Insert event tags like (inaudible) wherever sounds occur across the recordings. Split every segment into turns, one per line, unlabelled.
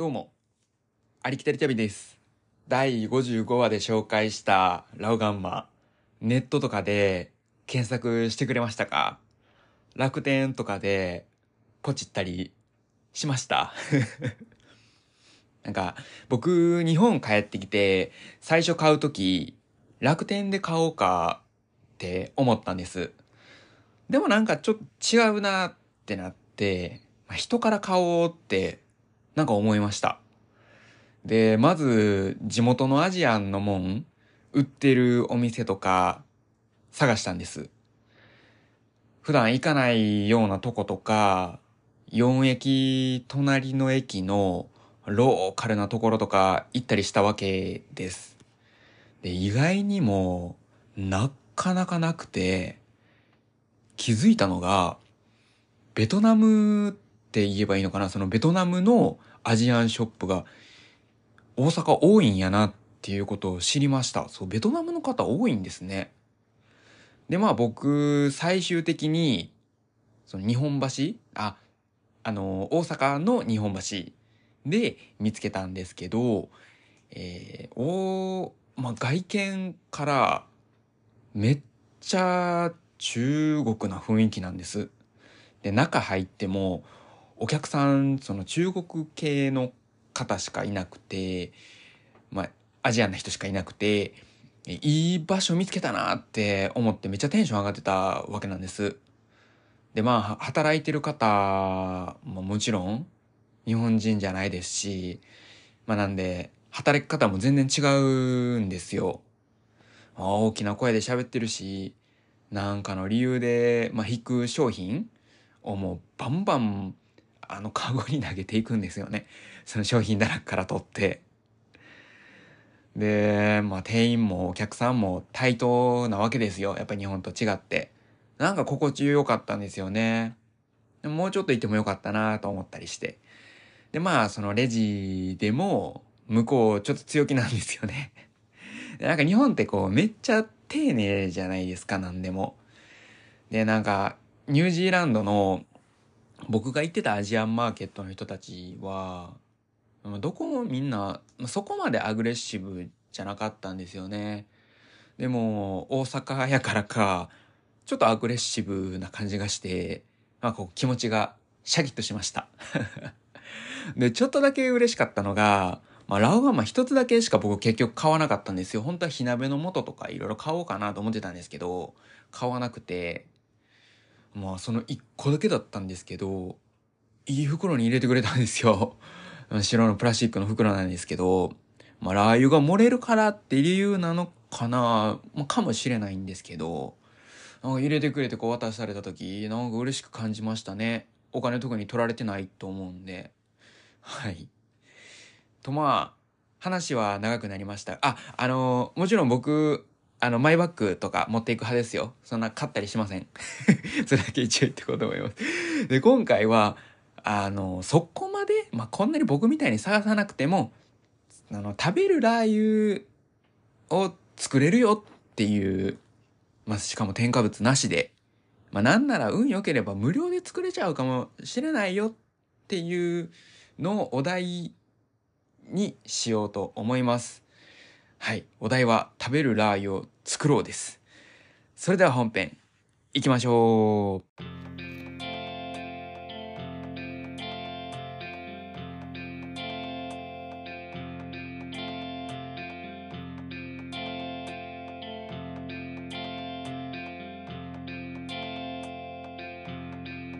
どうも、ありきたり旅です。第55話で紹介したラオガンマ、ネットとかで検索してくれましたか？楽天とかでポチったりしました (laughs) なんか、僕、日本帰ってきて、最初買うとき、楽天で買おうかって思ったんです。でもなんかちょっと違うなってなって、まあ人から買おうってなんか思いました。で、まず地元のアジアンのもん売ってるお店とか探したんです。普段行かないようなとことか、4駅隣の駅のローカルなところとか行ったりしたわけです。で、意外にもなかなかなくて、気づいたのが、ベトナムって言えばいいのかな？そのベトナムのアジアンショップが大阪多いんやなっていうことを知りました。そう、ベトナムの方多いんですね。で、まあ僕、最終的に、その日本橋あ、あの、大阪の日本橋で見つけたんですけど、えー、おまあ外見からめっちゃ中国な雰囲気なんです。で、中入っても、お客さん、その中国系の方しかいなくて、まあ、アジアンな人しかいなくて、いい場所見つけたなって思ってめっちゃテンション上がってたわけなんです。で、まあ、働いてる方ももちろん日本人じゃないですし、まあなんで、働き方も全然違うんですよ。大きな声で喋ってるし、なんかの理由で、まあ、引く商品をもうバンバン、あの、カゴに投げていくんですよね。その商品棚から取って。で、まあ、店員もお客さんも対等なわけですよ。やっぱ日本と違って。なんか心地よかったんですよね。でももうちょっといてもよかったなと思ったりして。で、まあ、そのレジでも、向こうちょっと強気なんですよね。なんか日本ってこう、めっちゃ丁寧じゃないですか、なんでも。で、なんか、ニュージーランドの、僕が行ってたアジアンマーケットの人たちは、どこもみんな、そこまでアグレッシブじゃなかったんですよね。でも、大阪やからか、ちょっとアグレッシブな感じがして、まあこう気持ちがシャキッとしました。(laughs) で、ちょっとだけ嬉しかったのが、まあ、ラオガンマ一つだけしか僕結局買わなかったんですよ。本当は火鍋の素とかいろいろ買おうかなと思ってたんですけど、買わなくて、まあその一個だけだったんですけど、いい袋に入れてくれたんですよ。(laughs) 白のプラスチックの袋なんですけど、まあラー油が漏れるからって理由なのかな、まあ、かもしれないんですけど、なんか入れてくれてこう渡された時、なんか嬉しく感じましたね。お金特に取られてないと思うんで。はい。とまあ、話は長くなりました。あ、あの、もちろん僕、あの、マイバッグとか持っていく派ですよ。そんな買ったりしません。(laughs) それだけ一応言ってこうと思います。で、今回は、あの、そこまで、まあ、こんなに僕みたいに探さなくても、あの、食べるラー油を作れるよっていう、まあ、しかも添加物なしで、まあ、なんなら運良ければ無料で作れちゃうかもしれないよっていうのをお題にしようと思います。はい。お題は食べるラー油を作ろうです。それでは本編、行きましょう。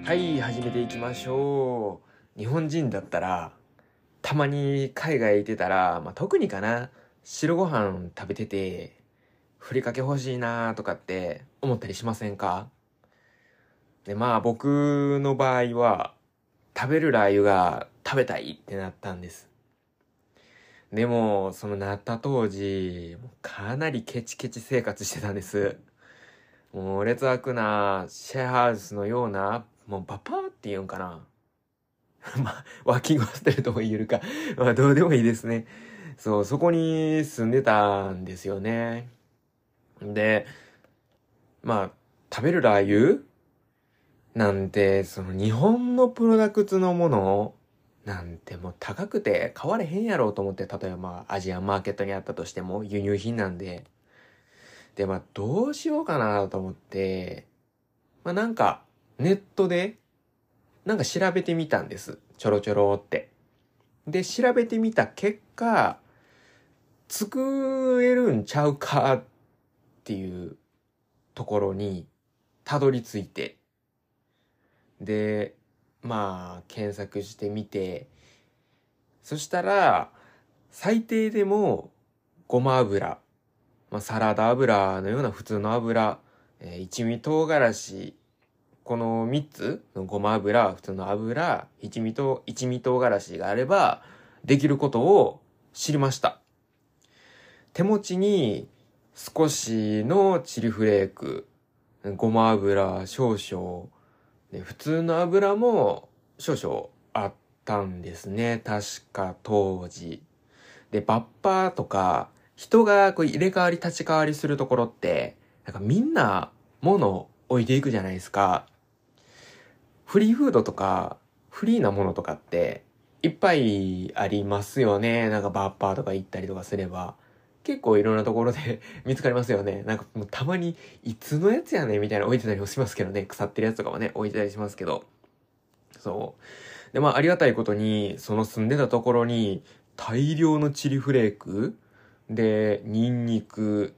はい、始めていきましょう。日本人だったら、たまに海外行ってたら、まあ、特にかな、白ご飯食べてて、ふりかけ欲しいなとかって思ったりしませんか？で、まあ僕の場合は、食べるラー油が食べたいってなったんです。でも、そのなった当時、かなりケチケチ生活してたんです。もう劣悪なシェアハウスのような、もうバパーって言うんかな。(laughs) まあ、脇ゴステルとも言えるか。まあ、どうでもいいですね。そう、そこに住んでたんですよね。で、まあ、食べるラー油なんて、その日本のプロダクツのもの
なんてもう高くて買われへんやろうと思って、例えばまあアジアマーケットにあったとしても輸入品なんで。で、まあどうしようかなと思って、まあなんかネットでなんか調べてみたんです。ちょろちょろって。で、調べてみた結果、作れるんちゃうかっていうところにたどり着いて、で、まあ、検索してみて、そしたら、最低でも、ごま油、まあ、サラダ油のような普通の油、えー、一味唐辛子、この3つのごま油、普通の油、一味唐、一味唐辛子があれば、できることを知りました。手持ちに少しのチリフレーク、ごま油少々、で普通の油も少々あったんですね。確か当時。で、バッパーとか、人がこう入れ替わり立ち替わりするところって、なんかみんな物置いていくじゃないですか。フリーフードとか、フリーなものとかって、いっぱいありますよね。なんかバッパーとか行ったりとかすれば。結構いろんなところで (laughs) 見つかりますよね。なんかもうたまに、いつのやつやねみたいな置いてたりもしますけどね。腐ってるやつとかもね、置いてたりしますけど。そう。で、まあ、ありがたいことに、その住んでたところに、大量のチリフレーク、で、ニンニク、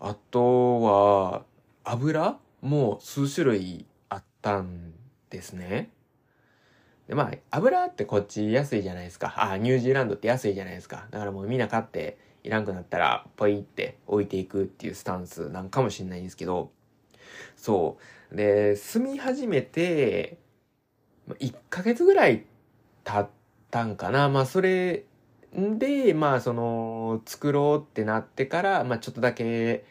あとは、油も数種類あったんですね。で、まあ、油ってこっち安いじゃないですか。あ、ニュージーランドって安いじゃないですか。だからもうみんな買って、いらんくなったら、ポイって置いていくっていうスタンスなんかもしんないんですけど、そう。で、住み始めて、1ヶ月ぐらい経ったんかな。まあ、それで、まあ、その、作ろうってなってから、まあ、ちょっとだけ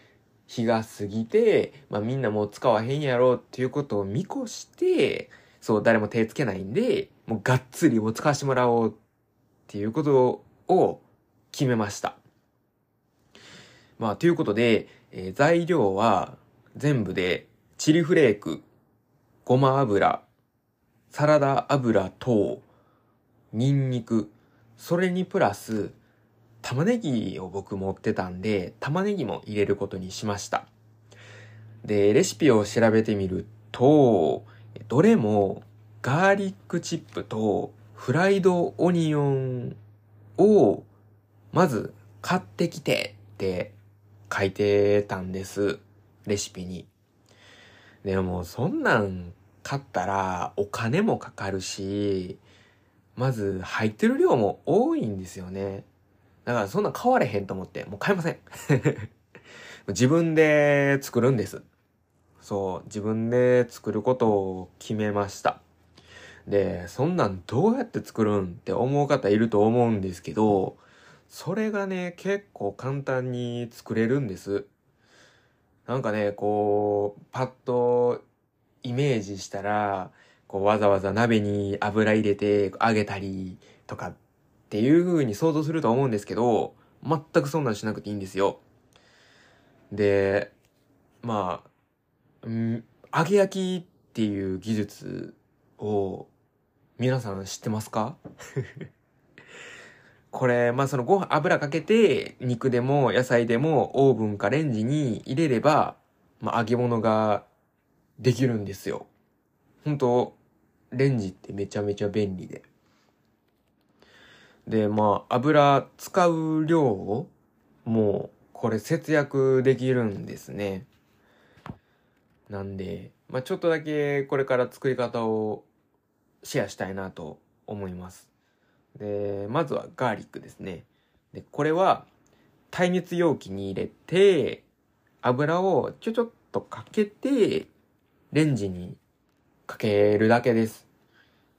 日が過ぎて、まあ、みんなもう使わへんやろうっていうことを見越して、そう、誰も手つけないんで、もうがっつりもう使わせてもらおうっていうことを決めました。まあ、ということで、えー、材料は全部でチリフレーク、ごま油、サラダ油等、ニンニク、それにプラス、玉ねぎを僕持ってたんで、玉ねぎも入れることにしました。で、レシピを調べてみると、どれもガーリックチップとフライドオニオンをまず買ってきてって書いてたんです。レシピに。でもそんなん買ったらお金もかかるし、まず入ってる量も多いんですよね。だからそんなん買われへんと思って、もう買いません。(laughs) 自分で作るんです。そう、自分で作ることを決めました。で、そんなんどうやって作るんって思う方いると思うんですけど、それがね、結構簡単に作れるんです。なんかね、こう、パッとイメージしたら、こうわざわざ鍋に油入れて揚げたりとかっていう風に想像すると思うんですけど、全くそんなんしなくていいんですよ。で、まあ、ん揚げ焼きっていう技術を皆さん知ってますか？(laughs) これ、まあそのご飯、油かけて、肉でも野菜でもオーブンかレンジに入れれば、まあ揚げ物ができるんですよ。本当レンジってめちゃめちゃ便利で。で、まあ油使う量を、もうこれ節約できるんですね。なんで、まあちょっとだけこれから作り方をシェアしたいなと思います。で、まずはガーリックですね。で、これは耐熱容器に入れて、油をちょちょっとかけて、レンジにかけるだけです。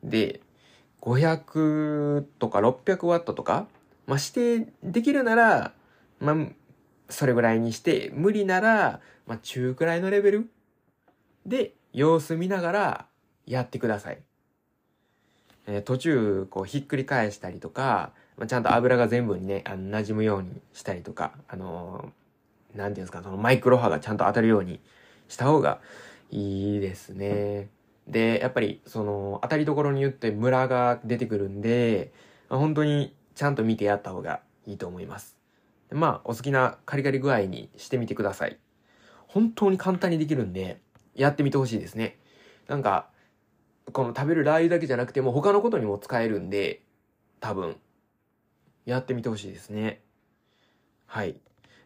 で、500とか600ワットとか、まあ、指定できるなら、まあ、それぐらいにして、無理なら、まあ、中くらいのレベルで様子見ながらやってください。えー、途中、こう、ひっくり返したりとか、まあ、ちゃんと油が全部にね、あの、馴染むようにしたりとか、あのー、なんていうんですか、そのマイクロ波がちゃんと当たるようにした方がいいですね。で、やっぱり、その、当たりどころによってムラが出てくるんで、まあ本当にちゃんと見てやった方がいいと思います。まあ、お好きなカリカリ具合にしてみてください。本当に簡単にできるんで、やってみてほしいですね。なんか、この食べるラー油だけじゃなくても他のことにも使えるんで、多分、やってみてほしいですね。はい。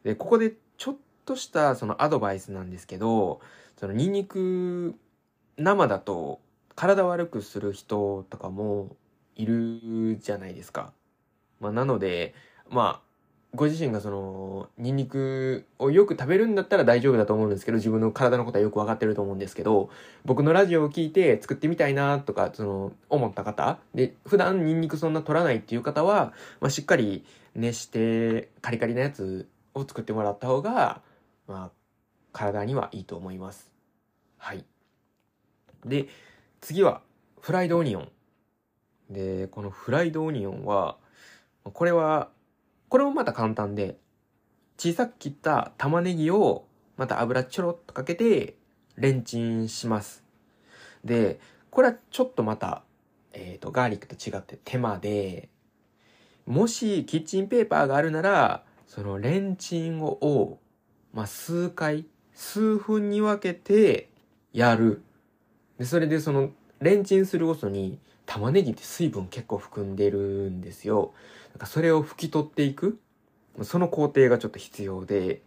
で、ここでちょっとしたそのアドバイスなんですけど、そのニンニク生だと体悪くする人とかもいるじゃないですか。まあなので、まあ、ご自身がその、ニンニクをよく食べるんだったら大丈夫だと思うんですけど、自分の体のことはよくわかってると思うんですけど、僕のラジオを聞いて作ってみたいなとか、その、思った方で、普段ニンニクそんな取らないっていう方は、まあしっかり熱してカリカリなやつを作ってもらった方が、まあ、体にはいいと思います。はい。で、次は、フライドオニオン。で、このフライドオニオンは、これは、これもまた簡単で、小さく切った玉ねぎを、また油ちょろっとかけて、レンチンします。で、これはちょっとまた、えっ、と、ガーリックと違って手間で、もしキッチンペーパーがあるなら、そのレンチンを、まあ、数回、数分に分けてやる。で、それでその、レンチンするごとに、玉ねぎって水分結構含んでるんですよ。なんかそれを拭き取っていく。その工程がちょっと必要で、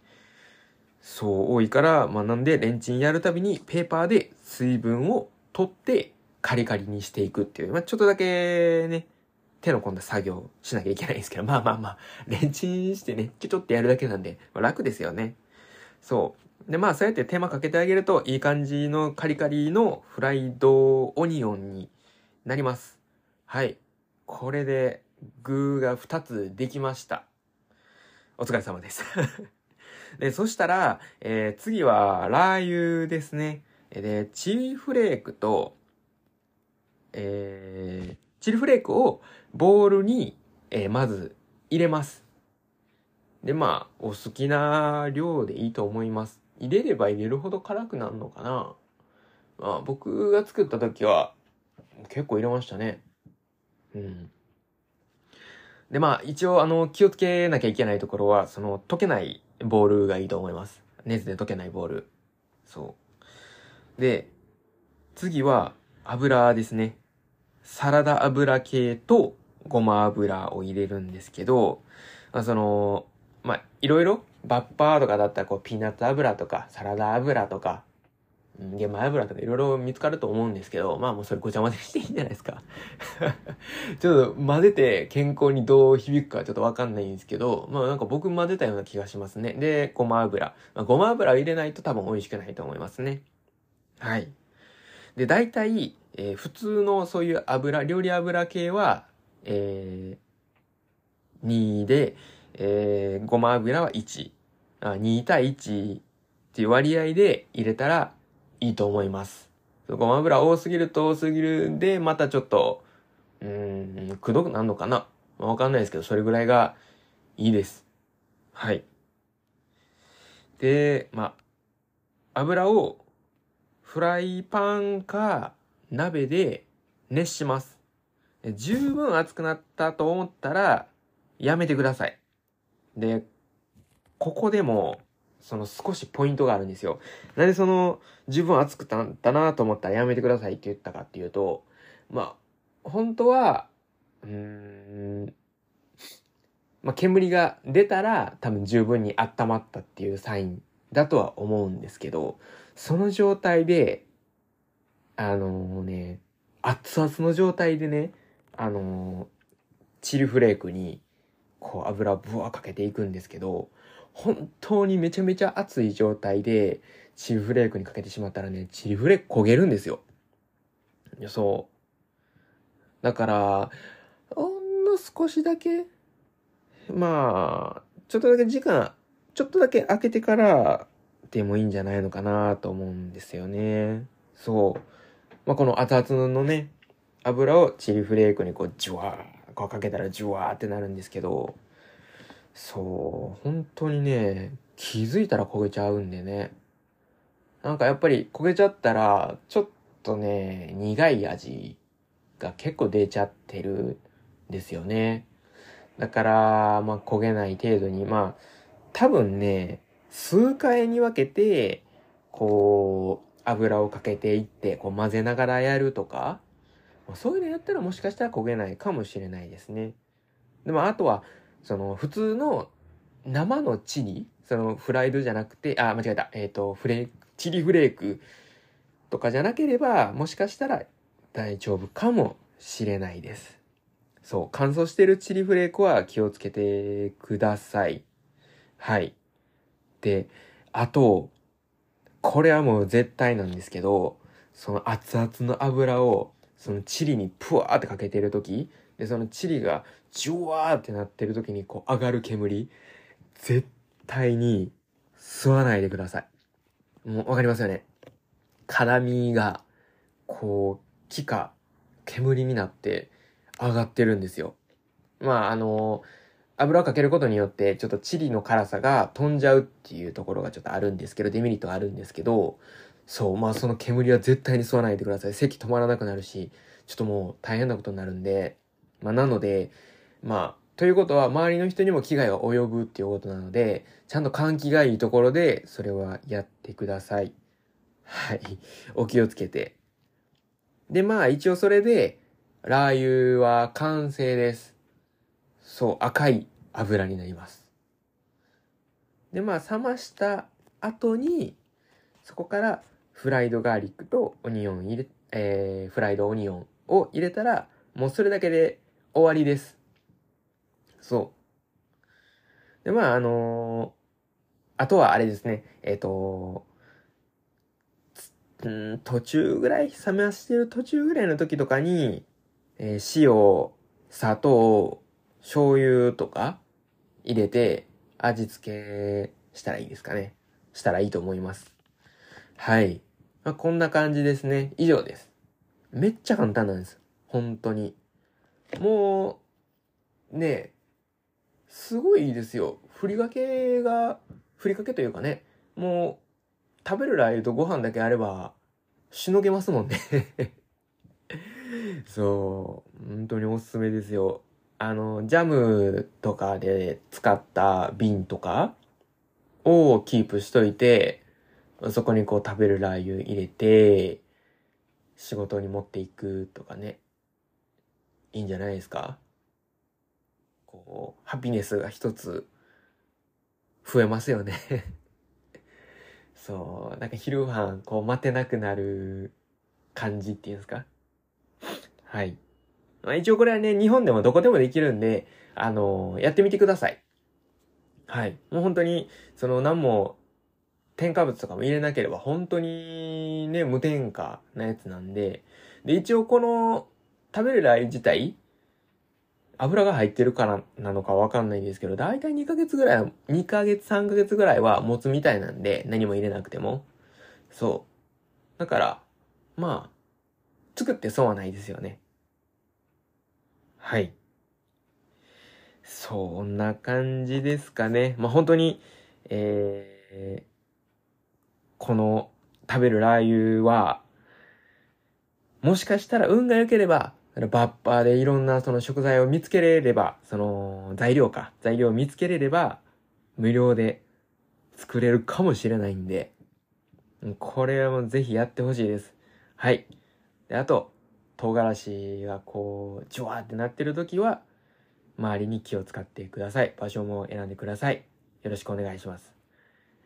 そう多いから、まあなんでレンチンやるたびにペーパーで水分を取ってカリカリにしていくっていう、まあちょっとだけね、手の込んだ作業しなきゃいけないんですけど、まあまあまあ、レンチンしてね、ちょってやるだけなんで、まあ、楽ですよね。そう。で、まあそうやって手間かけてあげるといい感じのカリカリのフライドオニオンになります。はい。これで具が2つできました。お疲れ様です。(laughs) で、そしたら、えー次はラー油ですね。で、チリフレークと、えーチリフレークをボウルに、えーまず入れます。で、まあ、お好きな量でいいと思います。入れれば入れるほど辛くなるのかなまあ、僕が作った時は、結構入れましたね。うん。で、まあ、一応、あの、気をつけなきゃいけないところは、その、溶けないボールがいいと思います。熱で溶けないボール。そう。で、次は、油ですね。サラダ油系とごま油を入れるんですけど、まあ、その、まあ、いろいろ、バッパーとかだったら、こう、ピーナッツ油とか、サラダ油とか、うん玄米油とかいろいろ見つかると思うんですけど、まあもうそれごちゃ混ぜしていいんじゃないですか。(laughs) ちょっと混ぜて健康にどう響くかちょっとわかんないんですけど、まあなんか僕混ぜたような気がしますね。で、ごま油。まあ、ごま油を入れないと多分美味しくないと思いますね。はい。で、大体、えー普通のそういう油、料理油系は、えー、2で、えーごま油は1。あ2対1っていう割合で入れたらいいと思います。ごま油多すぎると多すぎるんで、またちょっと、うーん、くどくなるのかなわかんないですけど、それぐらいがいいです。はい。で、まあ、油をフライパンか鍋で熱します。十分熱くなったと思ったら、やめてください。で、ここでも、その少しポイントがあるんですよ。なんでその、十分熱くなったなと思ったらやめてくださいって言ったかっていうと、まあ、本当は、うーん、まあ、煙が出たら多分十分に温まったっていうサインだとは思うんですけど、その状態で、あのね、熱々の状態でね、あのチリフレークに、こう油をブワーかけていくんですけど、本当にめちゃめちゃ熱い状態で、チリフレークにかけてしまったらね、チリフレーク焦げるんですよ。そう。だから、ほんの少しだけ、まあ、ちょっとだけ時間、ちょっとだけ空けてからでもいいんじゃないのかなと思うんですよね。そう。まあ、この熱々のね、油をチリフレークにこう、ジュワー、こうかけたらジュワーってなるんですけど、そう、本当にね、気づいたら焦げちゃうんでね。なんかやっぱり焦げちゃったら、ちょっとね、苦い味が結構出ちゃってるんですよね。だから、まあ焦げない程度に、まあ多分ね、数回に分けて、こう、油をかけていって、こう混ぜながらやるとか、まあそういうのやったらもしかしたら焦げないかもしれないですね。でもあとは、その普通の生のチリ、そのフライドじゃなくて、あ、間違えた。えっ、と、フレーク、チリフレークとかじゃなければ、もしかしたら大丈夫かもしれないです。そう、乾燥してるチリフレークは気をつけてください。はい。で、あと、これはもう絶対なんですけど、その熱々の油を、そのチリにプワーってかけてる時で、そのチリがジュワーってなってる時にこう上がる煙、絶対に吸わないでください。もうわかりますよね。辛みが、こう、気化、煙になって上がってるんですよ。まあ、あの、油をかけることによって、ちょっとチリの辛さが飛んじゃうっていうところがちょっとあるんですけど、デメリットがあるんですけど、そう、まあその煙は絶対に吸わないでください。咳止まらなくなるし、ちょっともう大変なことになるんで、まあなので、まあ、ということは周りの人にも危害が及ぶっていうことなので、ちゃんと換気がいいところで、それはやってください。はい。お気をつけて。で、まあ一応それで、ラー油は完成です。そう、赤い油になります。で、まあ冷ました後に、そこからフライドガーリックとオニオン入れ、えー、フライドオニオンを入れたら、もうそれだけで終わりです。そう。で、まあ、あのーあとはあれですね、えっ、とうん、途中ぐらい、冷ましてる途中ぐらいの時とかに、えー塩、砂糖、醤油とか入れて味付けしたらいいですかね。したらいいと思います。はい。まあ、こんな感じですね。以上です。めっちゃ簡単なんです。本当に。もう、ね、すごいですよ。ふりかけが、ふりかけというかね、もう、食べるラー油とご飯だけあれば、しのげますもんね。(laughs) そう、本当におすすめですよ。あの、ジャムとかで使った瓶とかをキープしといて、そこにこう食べるラー油入れて、仕事に持っていくとかね。いいんじゃないですか？こう、ハピネスが一つ増えますよね。(laughs) そう、なんか昼飯こう待てなくなる感じっていうんですか？はい。まあ一応これはね、日本でもどこでもできるんで、あのやってみてください。はい。もう本当に、その何も添加物とかも入れなければ本当にね、無添加なやつなんで、で、一応この食べるラー油自体、油が入ってるからなのかわかんないんですけど、だいたい2ヶ月ぐらい、2ヶ月3ヶ月ぐらいは持つみたいなんで、何も入れなくても。そう。だから、まあ、作って損はないですよね。はい。そんな感じですかね。まあ本当に、えー、この食べるラー油は、もしかしたら運が良ければ、バッパーでいろんなその食材を見つけれれば、その材料か、材料を見つけれれば、無料で作れるかもしれないんで、これはもうぜひやってほしいです。はい。で、あと、唐辛子がこう、ジュワーってなってる時は、周りに気を使ってください。場所も選んでください。よろしくお願いします。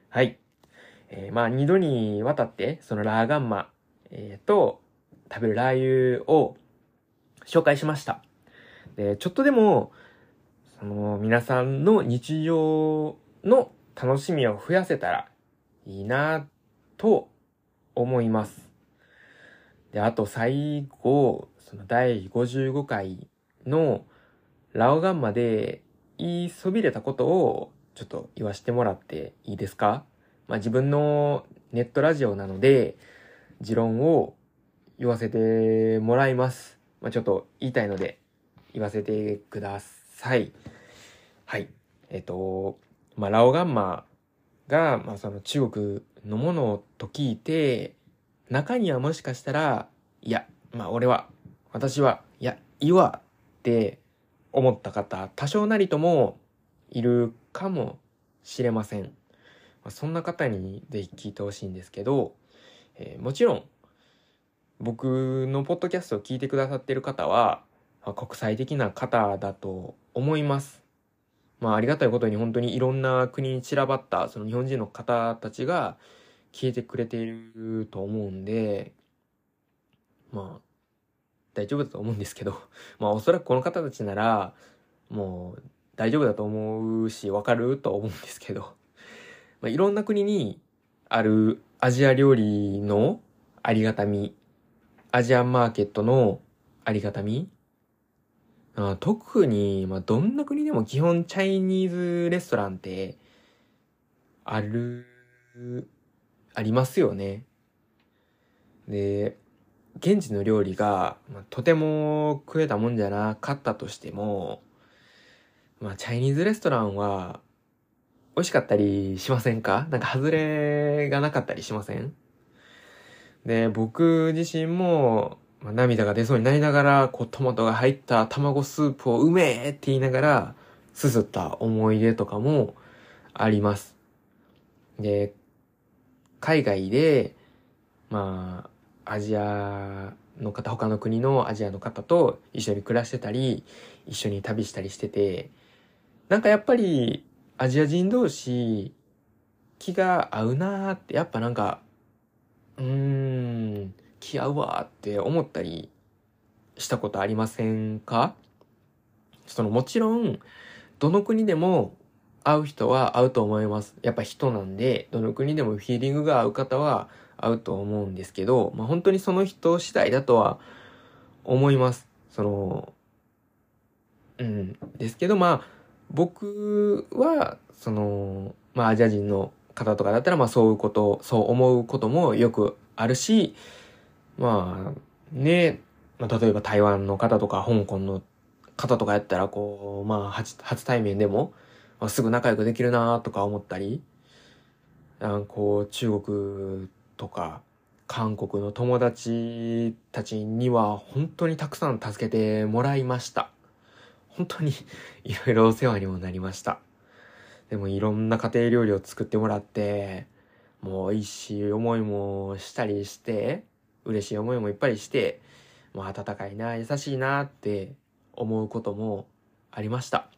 はい。えーまあ、二度にわたって、そのラーガンマ、えーと、食べるラー油を紹介しました。で、ちょっとでも、その、皆さんの日常の楽しみを増やせたらいいなと思います。で、あと最後、その第55回のラオガンマで言いそびれたことをちょっと言わせてもらっていいですか？まあ自分のネットラジオなので、持論を言わせてもらいます。まあちょっと言いたいので言わせてください。はい。えっと、まあラオガンマが、まあその中国のものと聞いて、中にはもしかしたら、いや、まあ俺は、私は、いや、いいわって思った方、多少なりともいるかもしれません。まあ、そんな方にぜひ聞いてほしいんですけど、えーもちろん、僕のポッドキャストを聞いてくださってる方は、まあ国際的な方だと思います。まあありがたいことに本当にいろんな国に散らばったその日本人の方たちが聞いてくれていると思うんで、まあ大丈夫だと思うんですけど、(laughs) まあおそらくこの方たちならもう大丈夫だと思うしわかると思うんですけど、まあいろんな国にあるアジア料理のありがたみ、アジアンマーケットのありがたみ。あ特に、まあ、どんな国でも基本チャイニーズレストランって、ある、ありますよね。で、現地の料理が、まあ、とても食えたもんじゃなかったとしても、まあ、チャイニーズレストランは、美味しかったりしませんか？なんか外れがなかったりしません？で、僕自身も、まあ、涙が出そうになりながら、こう、トマトが入った卵スープをうめえって言いながら、すすった思い出とかもあります。で、海外で、まあ、アジアの方、他の国のアジアの方と一緒に暮らしてたり、一緒に旅したりしてて、なんかやっぱり、アジア人同士、気が合うなーって、やっぱなんか、うーん、気合うわーって思ったりしたことありませんか？そのもちろん、どの国でも会う人は会うと思います。やっぱ人なんで、どの国でもフィーリングが合う方は合うと思うんですけど、まあ本当にその人次第だとは思います。その、うん。ですけど、まあ、僕は、その、まあアジア人の方とかだったら、まあそういうこと、そう思うこともよくあるし、まあ、ね、まあ、例えば台湾の方とか香港の方とかやったら、こう、まあ、初、初対面でも、まあ、すぐ仲良くできるなとか思ったり、あこう、中国とか、韓国の友達たちには本当にたくさん助けてもらいました。本当にいろいろお世話にもなりました。でもいろんな家庭料理を作ってもらって、もう美味しい思いもしたりして、嬉しい思いもいっぱいして、もう温かいな、優しいなって思うこともありました。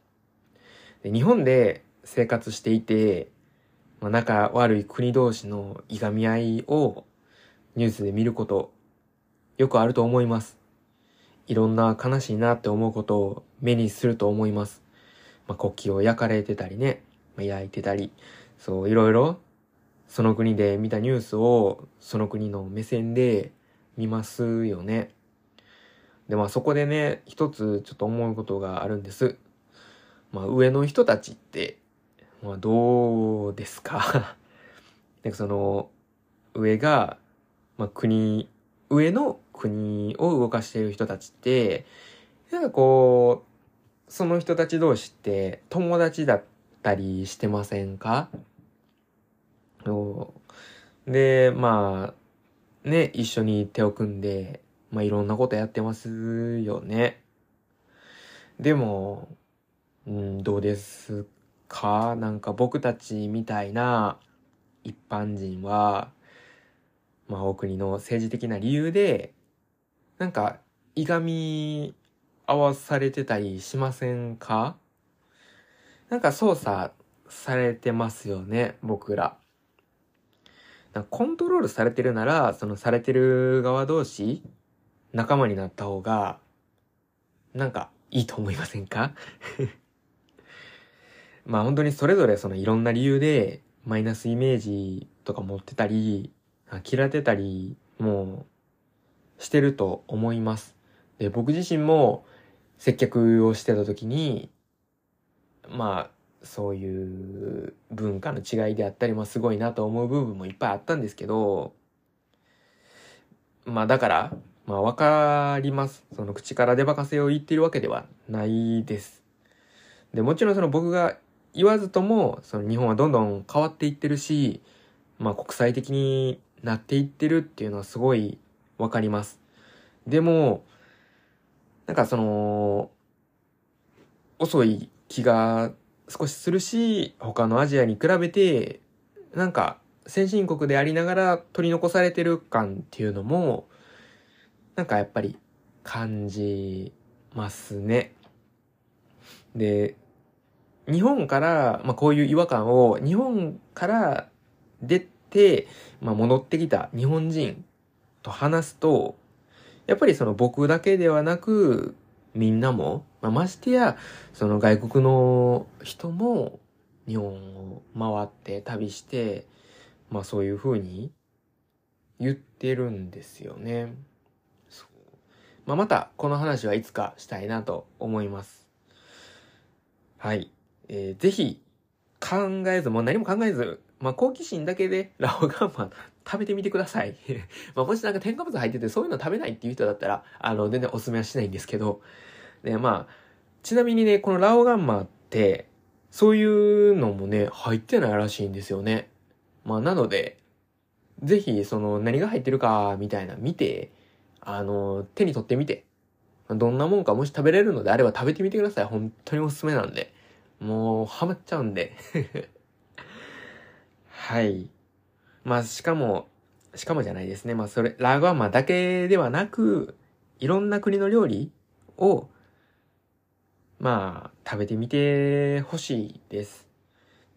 で日本で生活していて、まあ、仲悪い国同士のいがみ合いをニュースで見ることよくあると思います。いろんな悲しいなって思うことを目にすると思います。まあ、国旗を焼かれてたりね、焼いてたり、そういろいろその国で見たニュースをその国の目線で見ますよね。で、まあそこでね、一つちょっと思うことがあるんです。まあ上の人たちって、まあどうですか？(laughs) なんかその、上が、まあ国、上の国を動かしている人たちって、なんかこう、その人たち同士って友達だったりしてませんか？で、まあ、ね、一緒に手を組んで、まあいろんなことやってますよね。でも、うん、どうですか？なんか僕たちみたいな一般人は、まあお国の政治的な理由で、なんか、いがみ合わされてたりしませんか？なんか操作されてますよね、僕ら。なコントロールされてるなら、そのされてる側同士、仲間になった方が、なんかいいと思いませんか？(laughs) まあ本当にそれぞれそのいろんな理由でマイナスイメージとか持ってたり、嫌ってたりもしてると思います。で、僕自身も接客をしてた時に、まあそういう文化の違いであったりもすごいなと思う部分もいっぱいあったんですけど、まあだから、まあわかります。その口から出ばかせを言ってるわけではないです。で、もちろんその僕が言わずとも、その日本はどんどん変わっていってるし、まあ国際的になっていってるっていうのはすごいわかります。でも、なんかその、遅い気が少しするし、他のアジアに比べて、なんか先進国でありながら取り残されてる感っていうのも、なんかやっぱり感じますね。で、日本から、まあ、こういう違和感を日本から出て、まあ、戻ってきた日本人と話すと、やっぱりその僕だけではなく、みんなも、まあ、ましてや、その外国の人も日本を回って旅して、まあそういう風に言ってるんですよね。そうまあまたこの話はいつかしたいなと思います。はい。えーぜひ考えず、もう何も考えず、まあ好奇心だけでラオガンマン食べてみてください。(laughs) まあもしなんか添加物入っててそういうの食べないっていう人だったら、あの全然おすすめはしないんですけど、で、まあ、ちなみにね、このラオガンマって、そういうのもね、入ってないらしいんですよね。まあなので、ぜひその何が入ってるかみたいな見て、あの、手に取ってみて、どんなもんかもし食べれるのであれば食べてみてください。本当におすすめなんで。もう、ハマっちゃうんで。(laughs) はい。まあ、しかも、しかもじゃないですね。まあ、それ、ラガーマだけではなく、いろんな国の料理を、まあ、食べてみてほしいです。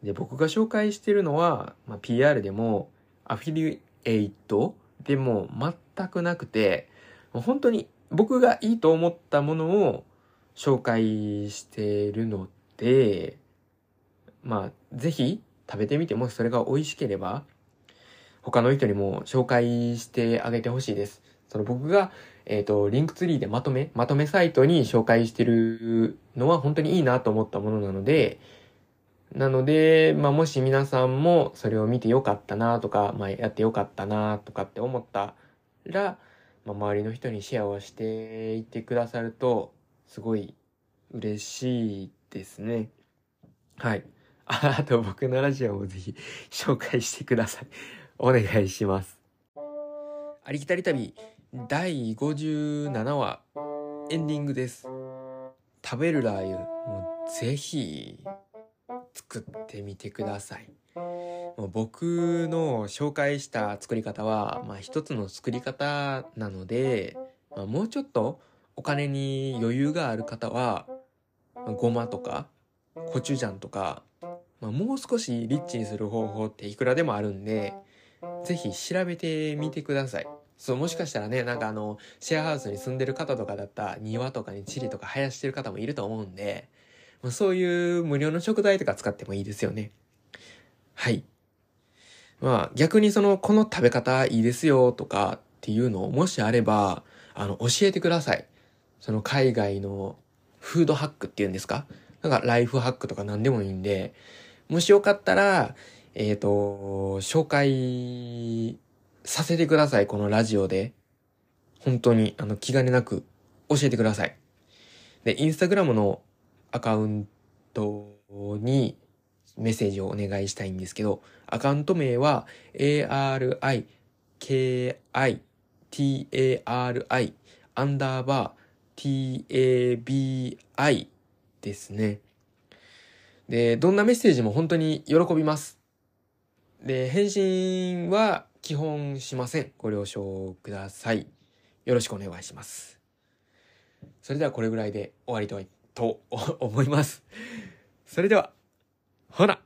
で、僕が紹介してるのは、まあ、PR でも、アフィリエイトでも全くなくて、もう本当に僕がいいと思ったものを紹介してるので、まあ、ぜひ食べてみて、もしそれが美味しければ、他の人にも紹介してあげてほしいです。その僕が、えっ、と、リンクツリーでまとめ、まとめサイトに紹介してるのは本当にいいなと思ったものなので、なので、まあ、もし皆さんもそれを見てよかったなとか、まあ、やってよかったなとかって思ったら、まあ、周りの人にシェアをしていってくださると、すごい嬉しいですね。はい。ああと僕のラジオもぜひ紹介してください。お願いします。ありきたり旅第57話エンディングです。食べるラー油、もうぜひ作ってみてください。もう僕の紹介した作り方は、まあ一つの作り方なので、まあ、もうちょっとお金に余裕がある方は、まあごまとかコチュジャンとか、まあ、もう少しリッチにする方法っていくらでもあるんで、ぜひ調べてみてください。そう、もしかしたらね、なんかあの、シェアハウスに住んでる方とかだったら庭とかにチリとか生やしてる方もいると思うんで、まあそういう無料の食材とか使ってもいいですよね。はい。まあ逆にその、この食べ方いいですよとかっていうのをもしあれば、あの、教えてください。その海外のフードハックっていうんですか？なんかライフハックとか何でもいいんで、もしよかったら、えっ、と、紹介させてください、このラジオで。本当に、あの、気兼ねなく教えてください。で、インスタグラムのアカウントにメッセージをお願いしたいんですけど、アカウント名は ARIKITARI アンダーバー TABI ですね。で、どんなメッセージも本当に喜びます。で、返信は基本しません。ご了承ください。よろしくお願いします。それではこれぐらいで終わりたいと思います。それでは、ほな